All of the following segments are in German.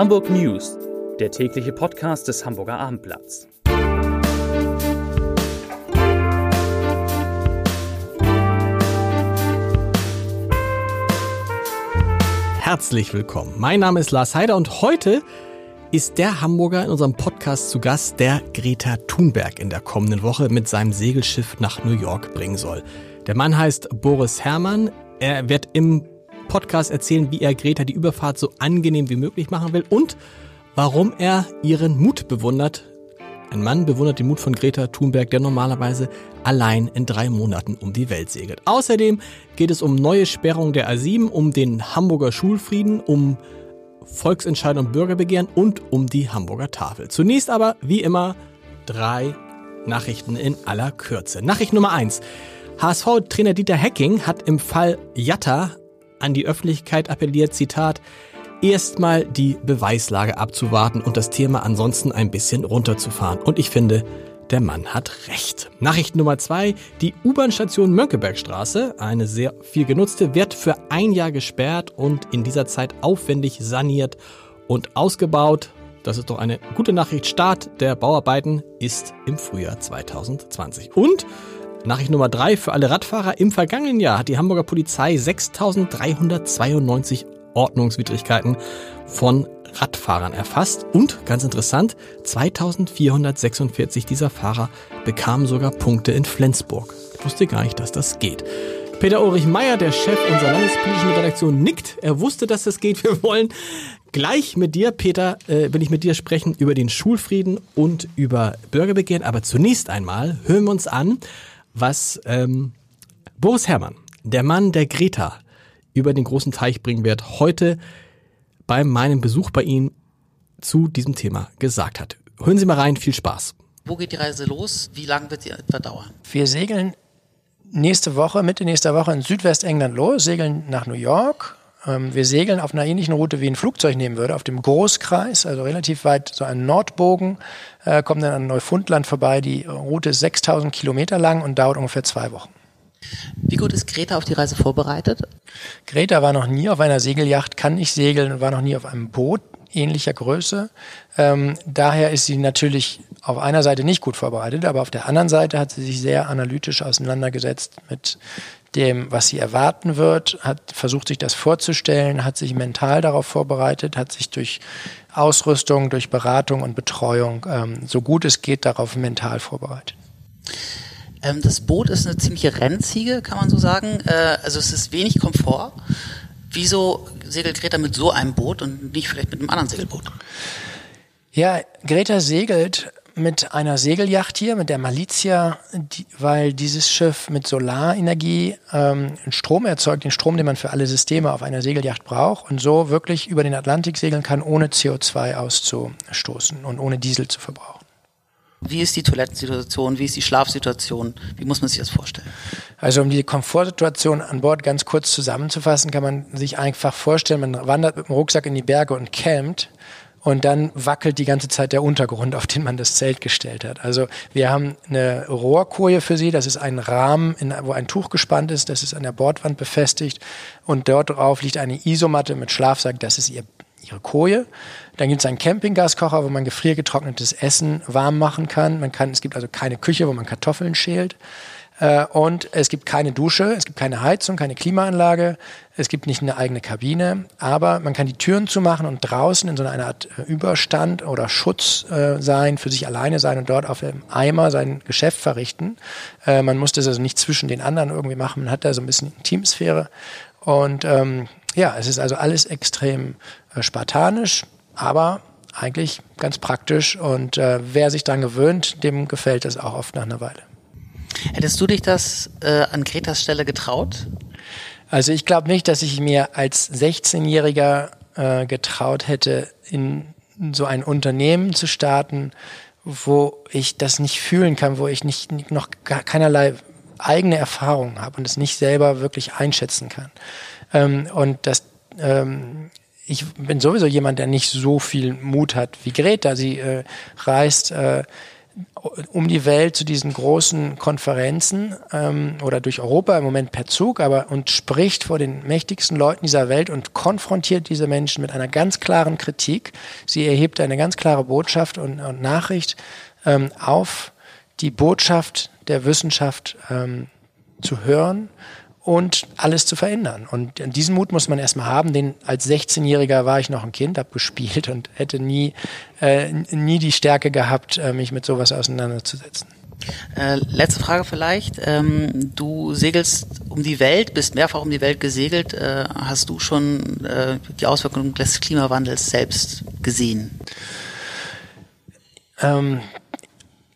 Hamburg News, der tägliche Podcast des Hamburger Abendblatts. Herzlich willkommen. Mein Name ist Lars Heider und heute ist der Hamburger in unserem Podcast zu Gast, der Greta Thunberg in der kommenden Woche mit seinem Segelschiff nach New York bringen soll. Der Mann heißt Boris Herrmann. Er wird im Podcast erzählen, wie er Greta die Überfahrt so angenehm wie möglich machen will und warum er ihren Mut bewundert. Ein Mann bewundert den Mut von Greta Thunberg, der normalerweise allein in drei Monaten um die Welt segelt. Außerdem geht es um neue Sperrung der A7, um den Hamburger Schulfrieden, um Volksentscheidung und Bürgerbegehren und um die Hamburger Tafel. Zunächst aber, wie immer, drei Nachrichten in aller Kürze. Nachricht Nummer eins. HSV-Trainer Dieter Hecking hat im Fall Jatta an die Öffentlichkeit appelliert, Zitat, erstmal die Beweislage abzuwarten und das Thema ansonsten ein bisschen runterzufahren. Und ich finde, der Mann hat recht. Nachricht Nummer zwei. Die U-Bahn-Station Mönckebergstraße, eine sehr viel genutzte, wird für ein Jahr gesperrt und in dieser Zeit aufwendig saniert und ausgebaut. Das ist doch eine gute Nachricht. Start der Bauarbeiten ist im Frühjahr 2020. Und Nachricht Nummer drei für alle Radfahrer. Im vergangenen Jahr hat die Hamburger Polizei 6.392 Ordnungswidrigkeiten von Radfahrern erfasst und ganz interessant, 2446 dieser Fahrer bekamen sogar Punkte in Flensburg. Ich wusste gar nicht, dass das geht. Peter Ulrich Meyer, der Chef unserer landespolitischen Redaktion, nickt. Er wusste, dass das geht. Wir wollen gleich mit dir, Peter, äh, will ich mit dir sprechen über den Schulfrieden und über Bürgerbegehren. Aber zunächst einmal hören wir uns an, was ähm, Boris Herrmann, der Mann der Greta, über den großen Teich bringen wird, heute bei meinem Besuch bei Ihnen zu diesem Thema gesagt hat. Hören Sie mal rein, viel Spaß. Wo geht die Reise los? Wie lange wird sie etwa dauern? Wir segeln nächste Woche, Mitte nächster Woche in Südwestengland los, segeln nach New York. Ähm, wir segeln auf einer ähnlichen Route, wie ein Flugzeug nehmen würde, auf dem Großkreis, also relativ weit, so ein Nordbogen, äh, kommen dann an Neufundland vorbei. Die Route ist 6000 Kilometer lang und dauert ungefähr zwei Wochen. Wie gut ist Greta auf die Reise vorbereitet? Greta war noch nie auf einer Segelyacht, kann nicht segeln und war noch nie auf einem Boot ähnlicher Größe. Ähm, daher ist sie natürlich auf einer Seite nicht gut vorbereitet, aber auf der anderen Seite hat sie sich sehr analytisch auseinandergesetzt mit dem, was sie erwarten wird, hat versucht, sich das vorzustellen, hat sich mental darauf vorbereitet, hat sich durch Ausrüstung, durch Beratung und Betreuung ähm, so gut es geht darauf mental vorbereitet. Ähm, das Boot ist eine ziemliche Rennziege, kann man so sagen. Äh, also es ist wenig Komfort. Wieso segelt Greta mit so einem Boot und nicht vielleicht mit einem anderen Segelboot? Ja, Greta segelt mit einer Segelyacht hier, mit der Malizia, die, weil dieses Schiff mit Solarenergie ähm, Strom erzeugt, den Strom, den man für alle Systeme auf einer Segelyacht braucht und so wirklich über den Atlantik segeln kann, ohne CO2 auszustoßen und ohne Diesel zu verbrauchen. Wie ist die Toilettensituation? Wie ist die Schlafsituation? Wie muss man sich das vorstellen? Also um die Komfortsituation an Bord ganz kurz zusammenzufassen, kann man sich einfach vorstellen, man wandert mit dem Rucksack in die Berge und campt und dann wackelt die ganze Zeit der Untergrund, auf den man das Zelt gestellt hat. Also wir haben eine Rohrkoje für sie, das ist ein Rahmen, in, wo ein Tuch gespannt ist, das ist an der Bordwand befestigt und dort drauf liegt eine Isomatte mit Schlafsack, das ist ihr ihre Koje. Dann gibt es einen Campinggaskocher, wo man gefriergetrocknetes Essen warm machen kann. Man kann. Es gibt also keine Küche, wo man Kartoffeln schält. Äh, und es gibt keine Dusche, es gibt keine Heizung, keine Klimaanlage, es gibt nicht eine eigene Kabine, aber man kann die Türen zumachen und draußen in so einer Art äh, Überstand oder Schutz äh, sein, für sich alleine sein und dort auf dem Eimer sein Geschäft verrichten. man muss das also nicht zwischen den anderen irgendwie machen, man hat da so ein bisschen Teamsphäre und ähm, ja, es ist also alles extrem äh, spartanisch, aber eigentlich ganz praktisch und äh, wer sich daran gewöhnt, dem gefällt es auch oft nach einer Weile. Hättest du dich das äh, an Gretas Stelle getraut? Also ich glaube nicht, dass ich mir als 16-Jähriger äh, getraut hätte, in so ein Unternehmen zu starten, wo ich das nicht fühlen kann, wo ich nicht noch keinerlei eigene Erfahrungen habe und es nicht selber wirklich einschätzen kann. Ähm, und das ähm, ich bin sowieso jemand, der nicht so viel Mut hat wie Greta. Sie äh, reist äh, um die Welt zu diesen großen Konferenzen ähm, oder durch Europa im Moment per Zug, aber und spricht vor den mächtigsten Leuten dieser Welt und konfrontiert diese Menschen mit einer ganz klaren Kritik. Sie erhebt eine ganz klare Botschaft und, und Nachricht ähm, auf die Botschaft der Wissenschaft ähm, zu hören und alles zu verändern. Und diesen Mut muss man erstmal haben. Den als 16-Jähriger war ich noch ein Kind, habe gespielt und hätte nie, äh, nie die Stärke gehabt, äh, mich mit sowas auseinanderzusetzen. Äh, letzte Frage vielleicht. Ähm, du segelst um die Welt, bist mehrfach um die Welt gesegelt. Äh, hast du schon äh, die Auswirkungen des Klimawandels selbst gesehen? Ähm,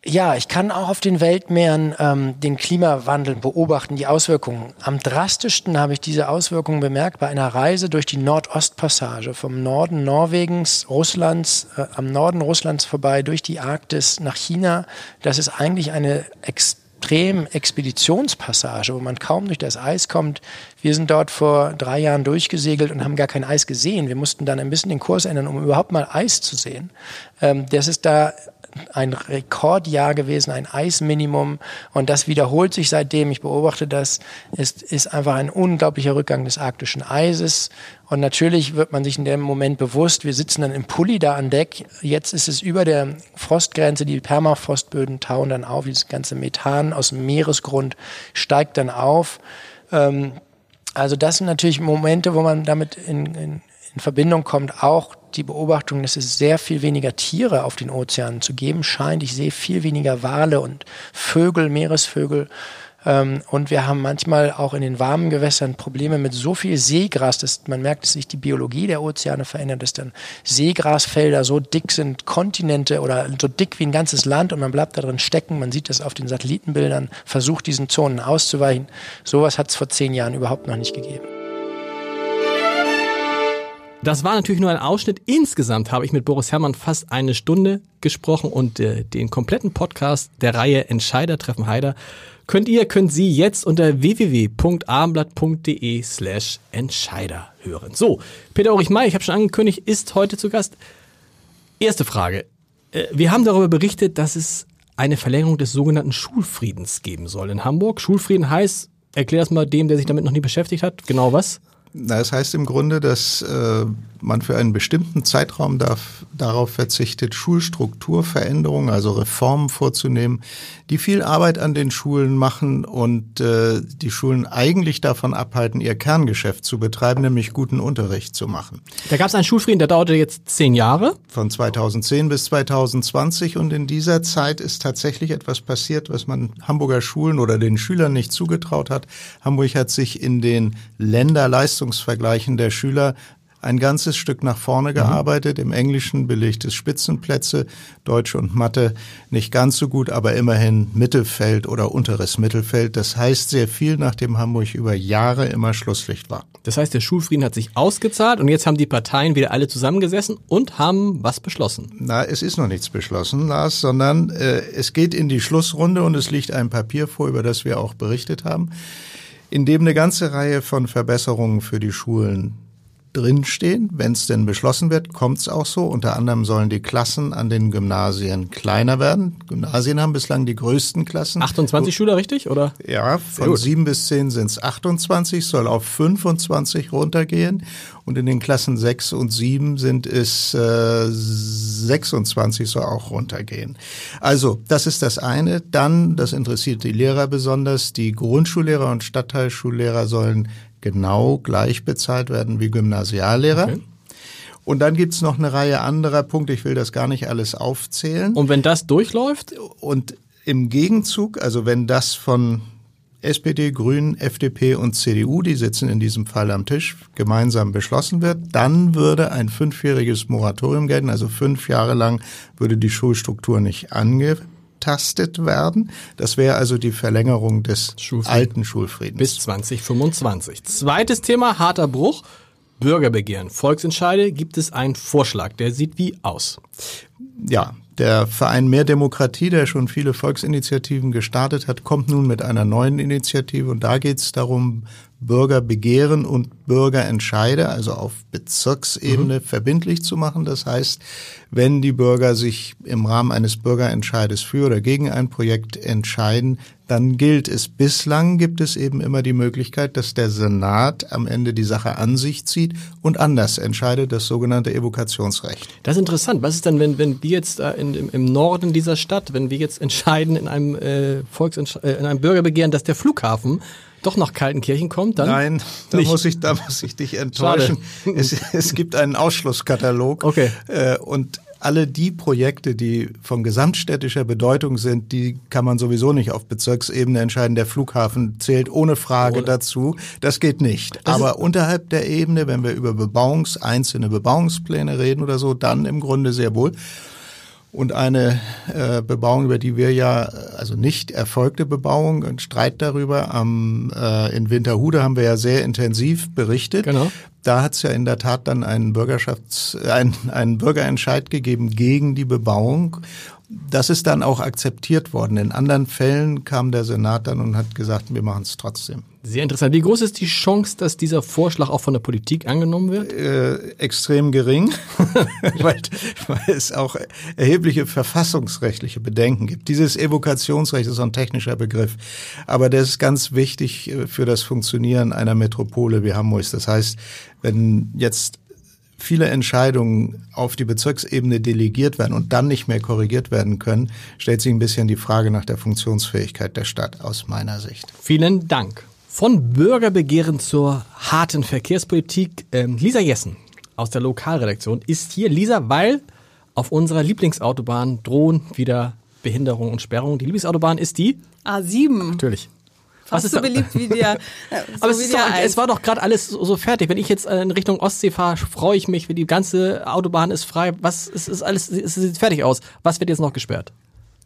ja, ich kann auch auf den Weltmeeren ähm, den Klimawandel beobachten, die Auswirkungen. Am drastischsten habe ich diese Auswirkungen bemerkt bei einer Reise durch die Nordostpassage vom Norden Norwegens, Russlands, äh, am Norden Russlands vorbei durch die Arktis nach China. Das ist eigentlich eine extrem Expeditionspassage, wo man kaum durch das Eis kommt. Wir sind dort vor drei Jahren durchgesegelt und haben gar kein Eis gesehen. Wir mussten dann ein bisschen den Kurs ändern, um überhaupt mal Eis zu sehen. Ähm, das ist da ein Rekordjahr gewesen, ein Eisminimum. Und das wiederholt sich seitdem. Ich beobachte das. Es ist einfach ein unglaublicher Rückgang des arktischen Eises. Und natürlich wird man sich in dem Moment bewusst, wir sitzen dann im Pulli da an Deck. Jetzt ist es über der Frostgrenze. Die Permafrostböden tauen dann auf. Dieses ganze Methan aus dem Meeresgrund steigt dann auf. Ähm, also das sind natürlich Momente, wo man damit in, in, in Verbindung kommt, auch die Beobachtung, dass es sehr viel weniger Tiere auf den Ozeanen zu geben scheint. Ich sehe viel weniger Wale und Vögel, Meeresvögel. Ähm, und wir haben manchmal auch in den warmen Gewässern Probleme mit so viel Seegras, dass man merkt, dass sich die Biologie der Ozeane verändert, dass dann Seegrasfelder so dick sind, Kontinente oder so dick wie ein ganzes Land und man bleibt da drin stecken. Man sieht das auf den Satellitenbildern, versucht diesen Zonen auszuweichen. Sowas hat es vor zehn Jahren überhaupt noch nicht gegeben. Das war natürlich nur ein Ausschnitt. Insgesamt habe ich mit Boris Herrmann fast eine Stunde gesprochen und äh, den kompletten Podcast der Reihe Entscheider treffen Heider könnt ihr, könnt Sie jetzt unter www.abendblatt.de slash Entscheider hören. So, Peter Ulrich May, ich habe schon angekündigt, ist heute zu Gast. Erste Frage. Äh, wir haben darüber berichtet, dass es eine Verlängerung des sogenannten Schulfriedens geben soll in Hamburg. Schulfrieden heißt, erklär das mal dem, der sich damit noch nie beschäftigt hat, genau was? Na, das heißt im Grunde, dass äh, man für einen bestimmten Zeitraum darf, darauf verzichtet, Schulstrukturveränderungen, also Reformen vorzunehmen, die viel Arbeit an den Schulen machen und äh, die Schulen eigentlich davon abhalten, ihr Kerngeschäft zu betreiben, nämlich guten Unterricht zu machen. Da gab es einen Schulfrieden, der dauerte jetzt zehn Jahre. Von 2010 bis 2020 und in dieser Zeit ist tatsächlich etwas passiert, was man Hamburger Schulen oder den Schülern nicht zugetraut hat. Hamburg hat sich in den Länderleistungsvergleichen der Schüler ein ganzes Stück nach vorne mhm. gearbeitet. Im Englischen belegt es Spitzenplätze, Deutsch und Mathe nicht ganz so gut, aber immerhin Mittelfeld oder unteres Mittelfeld. Das heißt sehr viel, nachdem Hamburg über Jahre immer Schlusslicht war. Das heißt, der Schulfrieden hat sich ausgezahlt und jetzt haben die Parteien wieder alle zusammengesessen und haben was beschlossen. Na, es ist noch nichts beschlossen, Lars, sondern äh, es geht in die Schlussrunde und es liegt ein Papier vor, über das wir auch berichtet haben in dem eine ganze Reihe von Verbesserungen für die Schulen drinstehen. Wenn es denn beschlossen wird, kommt es auch so. Unter anderem sollen die Klassen an den Gymnasien kleiner werden. Gymnasien haben bislang die größten Klassen. 28 Schüler, richtig? Oder? Ja, von sieben bis zehn sind es 28, soll auf 25 runtergehen. Und in den Klassen sechs und sieben sind es äh, 26, soll auch runtergehen. Also, das ist das eine. Dann, das interessiert die Lehrer besonders, die Grundschullehrer und Stadtteilschullehrer sollen genau gleich bezahlt werden wie Gymnasiallehrer. Okay. Und dann gibt's noch eine Reihe anderer Punkte, ich will das gar nicht alles aufzählen. Und wenn das durchläuft? Und im Gegenzug, also wenn das von SPD, Grünen, FDP und CDU, die sitzen in diesem Fall am Tisch, gemeinsam beschlossen wird, dann würde ein fünfjähriges Moratorium gelten, also fünf Jahre lang würde die Schulstruktur nicht ange abgetastet werden. Das wäre also die Verlängerung des Schulfrieden. alten Schulfriedens. Bis 2025. Zweites Thema, harter Bruch. Bürgerbegehren, Volksentscheide, gibt es einen Vorschlag, der sieht wie aus? Ja, der Verein Mehr Demokratie, der schon viele Volksinitiativen gestartet hat, kommt nun mit einer neuen Initiative und da geht es darum, Bürgerbegehren und Bürgerentscheide, also auf Bezirksebene mhm. verbindlich zu machen. Das heißt, wenn die Bürger sich im Rahmen eines Bürgerentscheides für oder gegen ein Projekt entscheiden, dann gilt es. Bislang gibt es eben immer die Möglichkeit, dass der Senat am Ende die Sache an sich zieht und anders entscheidet, das sogenannte Evokationsrecht. Das ist interessant. Was ist denn, wenn, wenn wir jetzt äh, in, im, im Norden dieser Stadt, wenn wir jetzt entscheiden in einem äh, Volksentsch äh, in einem Bürgerbegehren, dass der Flughafen doch nach Kaltenkirchen kommt, dann? Nein, da nicht. muss ich, da muss ich dich enttäuschen. Es, es, gibt einen Ausschlusskatalog. Okay. Äh, und alle die Projekte, die von gesamtstädtischer Bedeutung sind, die kann man sowieso nicht auf Bezirksebene entscheiden. Der Flughafen zählt ohne Frage ohne. dazu. Das geht nicht. Das Aber unterhalb der Ebene, wenn wir über Bebauungs, einzelne Bebauungspläne reden oder so, dann im Grunde sehr wohl und eine äh, Bebauung, über die wir ja, also nicht erfolgte Bebauung, ein Streit darüber. Am, äh, in Winterhude haben wir ja sehr intensiv berichtet. Genau. Da hat es ja in der Tat dann einen Bürgerschafts-, einen, einen Bürgerentscheid gegeben gegen die Bebauung. Das ist dann auch akzeptiert worden. In anderen Fällen kam der Senat dann und hat gesagt, wir machen es trotzdem. Sehr interessant. Wie groß ist die Chance, dass dieser Vorschlag auch von der Politik angenommen wird? Äh, extrem gering, weil, weil es auch erhebliche verfassungsrechtliche Bedenken gibt. Dieses Evokationsrecht ist so ein technischer Begriff, aber der ist ganz wichtig äh, für das Funktionieren einer Metropole wie Hamburg. Das heißt, wenn jetzt viele Entscheidungen auf die Bezirksebene delegiert werden und dann nicht mehr korrigiert werden können, stellt sich ein bisschen die Frage nach der Funktionsfähigkeit der Stadt aus meiner Sicht. Vielen Dank. Von Bürgerbegehren zur harten Verkehrspolitik. Ähm, Lisa Jessen aus der Lokalredaktion ist hier. Lisa, weil auf unserer Lieblingsautobahn drohen wieder Behinderungen und Sperrungen. Die Lieblingsautobahn ist die? A7. Natürlich. Fast so beliebt wie der. Äh, so Aber es, ist doch, es war doch gerade alles so, fertig. Wenn ich jetzt in Richtung Ostsee fahre, freue ich mich, wenn die ganze Autobahn ist frei. Was ist, ist alles? Es sieht fertig aus. Was wird jetzt noch gesperrt?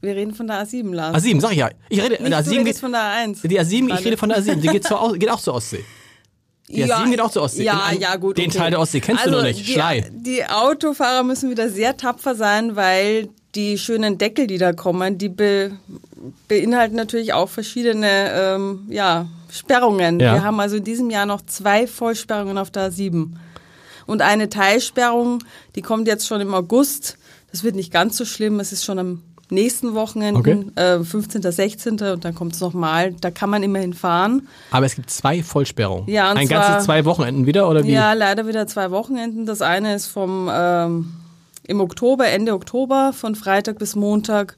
Wir reden von der A7, Lars. A7, sag ich ja. Ich rede, Nicht, A7 geht, von der A1. Die A7, ich rede von der A7. Die geht, zur, geht auch zur Ostsee. Die ja, A7 geht auch zur Ostsee. Ja, ja, gut. Den okay. Teil der Ostsee kennst also, du noch nicht. Die, Schlei. Die Autofahrer müssen wieder sehr tapfer sein, weil die schönen Deckel, die da kommen, die be, beinhalten natürlich auch verschiedene ähm, ja, Sperrungen. Ja. Wir haben also in diesem Jahr noch zwei Vollsperrungen auf der A7. Und eine Teilsperrung, die kommt jetzt schon im August. Das wird nicht ganz so schlimm. Es ist schon am nächsten Wochenenden, okay. äh, 15., 16. und dann kommt es nochmal. Da kann man immerhin fahren. Aber es gibt zwei Vollsperrungen. Ja, und Ein zwar, ganzes zwei Wochenenden wieder oder wie? Ja, leider wieder zwei Wochenenden. Das eine ist vom ähm, im Oktober, Ende Oktober, von Freitag bis Montag.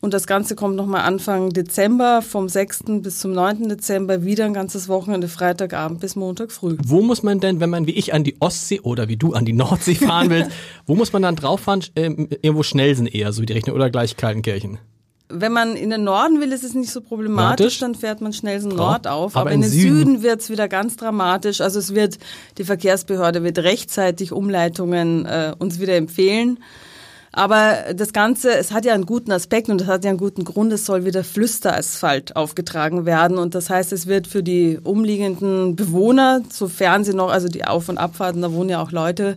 Und das Ganze kommt nochmal Anfang Dezember, vom 6. bis zum 9. Dezember, wieder ein ganzes Wochenende, Freitagabend bis Montag früh. Wo muss man denn, wenn man wie ich an die Ostsee oder wie du an die Nordsee fahren willst, wo muss man dann drauf fahren? Ähm, irgendwo Schnellsen eher, so wie die Richtung, oder gleich Kaltenkirchen? Wenn man in den Norden will, ist es nicht so problematisch, dann fährt man Schnellsen Nord auf. Aber, aber in den Süden, Süden wird es wieder ganz dramatisch. Also es wird, die Verkehrsbehörde wird rechtzeitig Umleitungen äh, uns wieder empfehlen. Aber das Ganze, es hat ja einen guten Aspekt und es hat ja einen guten Grund, es soll wieder Flüsterasphalt aufgetragen werden. Und das heißt, es wird für die umliegenden Bewohner, sofern sie noch, also die Auf- und Abfahrten, da wohnen ja auch Leute,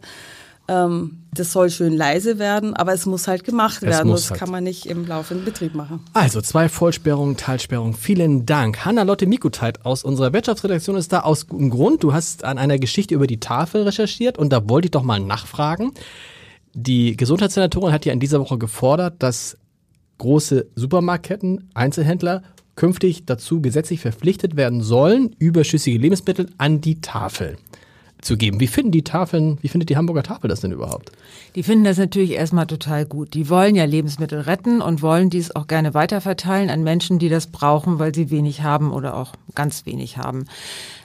ähm, das soll schön leise werden, aber es muss halt gemacht werden. Das halt. kann man nicht im laufenden Betrieb machen. Also zwei Vollsperrungen, Teilsperrungen. Vielen Dank. Hanna-Lotte Mikuteit aus unserer Wirtschaftsredaktion ist da aus gutem Grund. Du hast an einer Geschichte über die Tafel recherchiert und da wollte ich doch mal nachfragen. Die Gesundheitssenatorin hat ja in dieser Woche gefordert, dass große Supermarktketten, Einzelhändler künftig dazu gesetzlich verpflichtet werden sollen, überschüssige Lebensmittel an die Tafel zu geben. Wie finden die Tafeln, wie findet die Hamburger Tafel das denn überhaupt? Die finden das natürlich erstmal total gut. Die wollen ja Lebensmittel retten und wollen dies auch gerne weiterverteilen an Menschen, die das brauchen, weil sie wenig haben oder auch ganz wenig haben.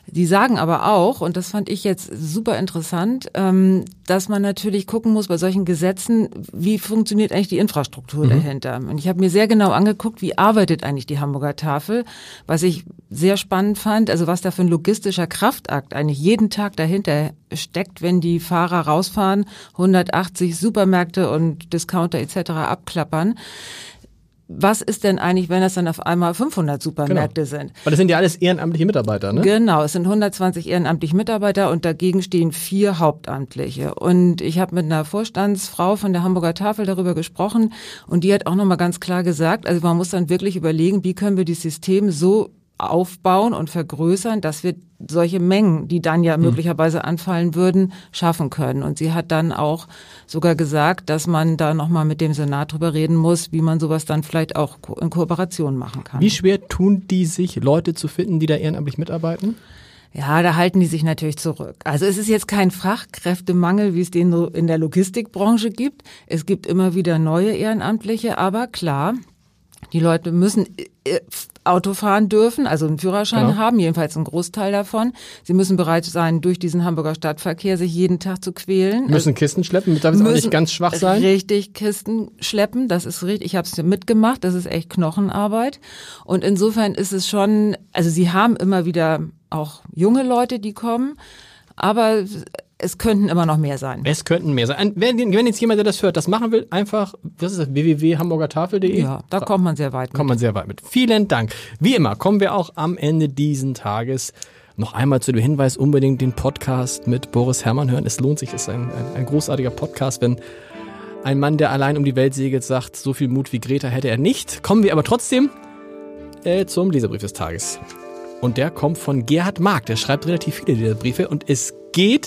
Die sagen aber auch, und das fand ich jetzt super interessant, ähm, dass man natürlich gucken muss bei solchen Gesetzen, wie funktioniert eigentlich die Infrastruktur mhm. dahinter. Und ich habe mir sehr genau angeguckt, wie arbeitet eigentlich die Hamburger Tafel, was ich sehr spannend fand, also was da für ein logistischer Kraftakt eigentlich jeden Tag dahinter steckt, wenn die Fahrer rausfahren, 180 Supermärkte und Discounter etc. abklappern was ist denn eigentlich, wenn das dann auf einmal 500 Supermärkte genau. sind? Weil das sind ja alles ehrenamtliche Mitarbeiter, ne? Genau, es sind 120 ehrenamtliche Mitarbeiter und dagegen stehen vier Hauptamtliche. Und ich habe mit einer Vorstandsfrau von der Hamburger Tafel darüber gesprochen und die hat auch nochmal ganz klar gesagt, also man muss dann wirklich überlegen, wie können wir das System so aufbauen und vergrößern, dass wir solche Mengen, die dann ja hm. möglicherweise anfallen würden, schaffen können. Und sie hat dann auch sogar gesagt, dass man da nochmal mit dem Senat drüber reden muss, wie man sowas dann vielleicht auch in Kooperation machen kann. Wie schwer tun die sich, Leute zu finden, die da ehrenamtlich mitarbeiten? Ja, da halten die sich natürlich zurück. Also es ist jetzt kein Fachkräftemangel, wie es den in der Logistikbranche gibt. Es gibt immer wieder neue Ehrenamtliche, aber klar, die Leute müssen äh, Auto fahren dürfen, also einen Führerschein genau. haben, jedenfalls einen Großteil davon. Sie müssen bereit sein, durch diesen Hamburger Stadtverkehr sich jeden Tag zu quälen. Müssen Kisten schleppen, darf es auch nicht ganz schwach sein? Richtig Kisten schleppen, das ist richtig. Ich habe es mitgemacht, das ist echt Knochenarbeit. Und insofern ist es schon, also sie haben immer wieder auch junge Leute, die kommen, aber es könnten immer noch mehr sein. Es könnten mehr sein. Wenn, wenn, jetzt jemand, der das hört, das machen will, einfach, was ist das, www.hamburgertafel.de? Ja, da kommt man sehr weit mit. Kommt man sehr weit mit. Vielen Dank. Wie immer kommen wir auch am Ende diesen Tages noch einmal zu dem Hinweis, unbedingt den Podcast mit Boris Herrmann hören. Es lohnt sich, es ist ein, ein, ein großartiger Podcast, wenn ein Mann, der allein um die Welt segelt, sagt, so viel Mut wie Greta hätte er nicht. Kommen wir aber trotzdem äh, zum Leserbrief des Tages. Und der kommt von Gerhard Mark. Der schreibt relativ viele Leserbriefe und es geht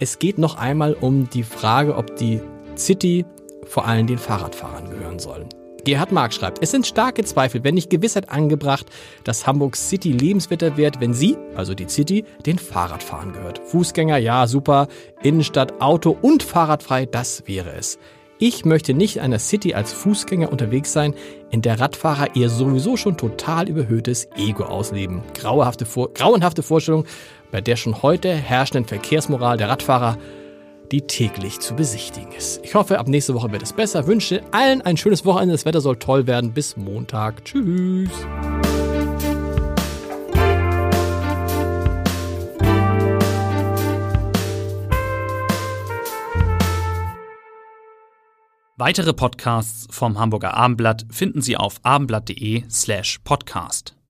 es geht noch einmal um die Frage, ob die City vor allem den Fahrradfahrern gehören soll. Gerhard Mark schreibt, es sind starke Zweifel, wenn nicht Gewissheit angebracht, dass Hamburg City lebenswerter wird, wenn sie, also die City, den Fahrradfahrern gehört. Fußgänger, ja, super. Innenstadt, Auto und Fahrradfrei, das wäre es. Ich möchte nicht in einer City als Fußgänger unterwegs sein, in der Radfahrer ihr sowieso schon total überhöhtes Ego ausleben. Grauenhafte, Vor grauenhafte Vorstellung bei der schon heute herrschenden Verkehrsmoral der Radfahrer, die täglich zu besichtigen ist. Ich hoffe, ab nächste Woche wird es besser. Wünsche allen ein schönes Wochenende. Das Wetter soll toll werden. Bis Montag. Tschüss. Weitere Podcasts vom Hamburger Abendblatt finden Sie auf abendblatt.de slash podcast.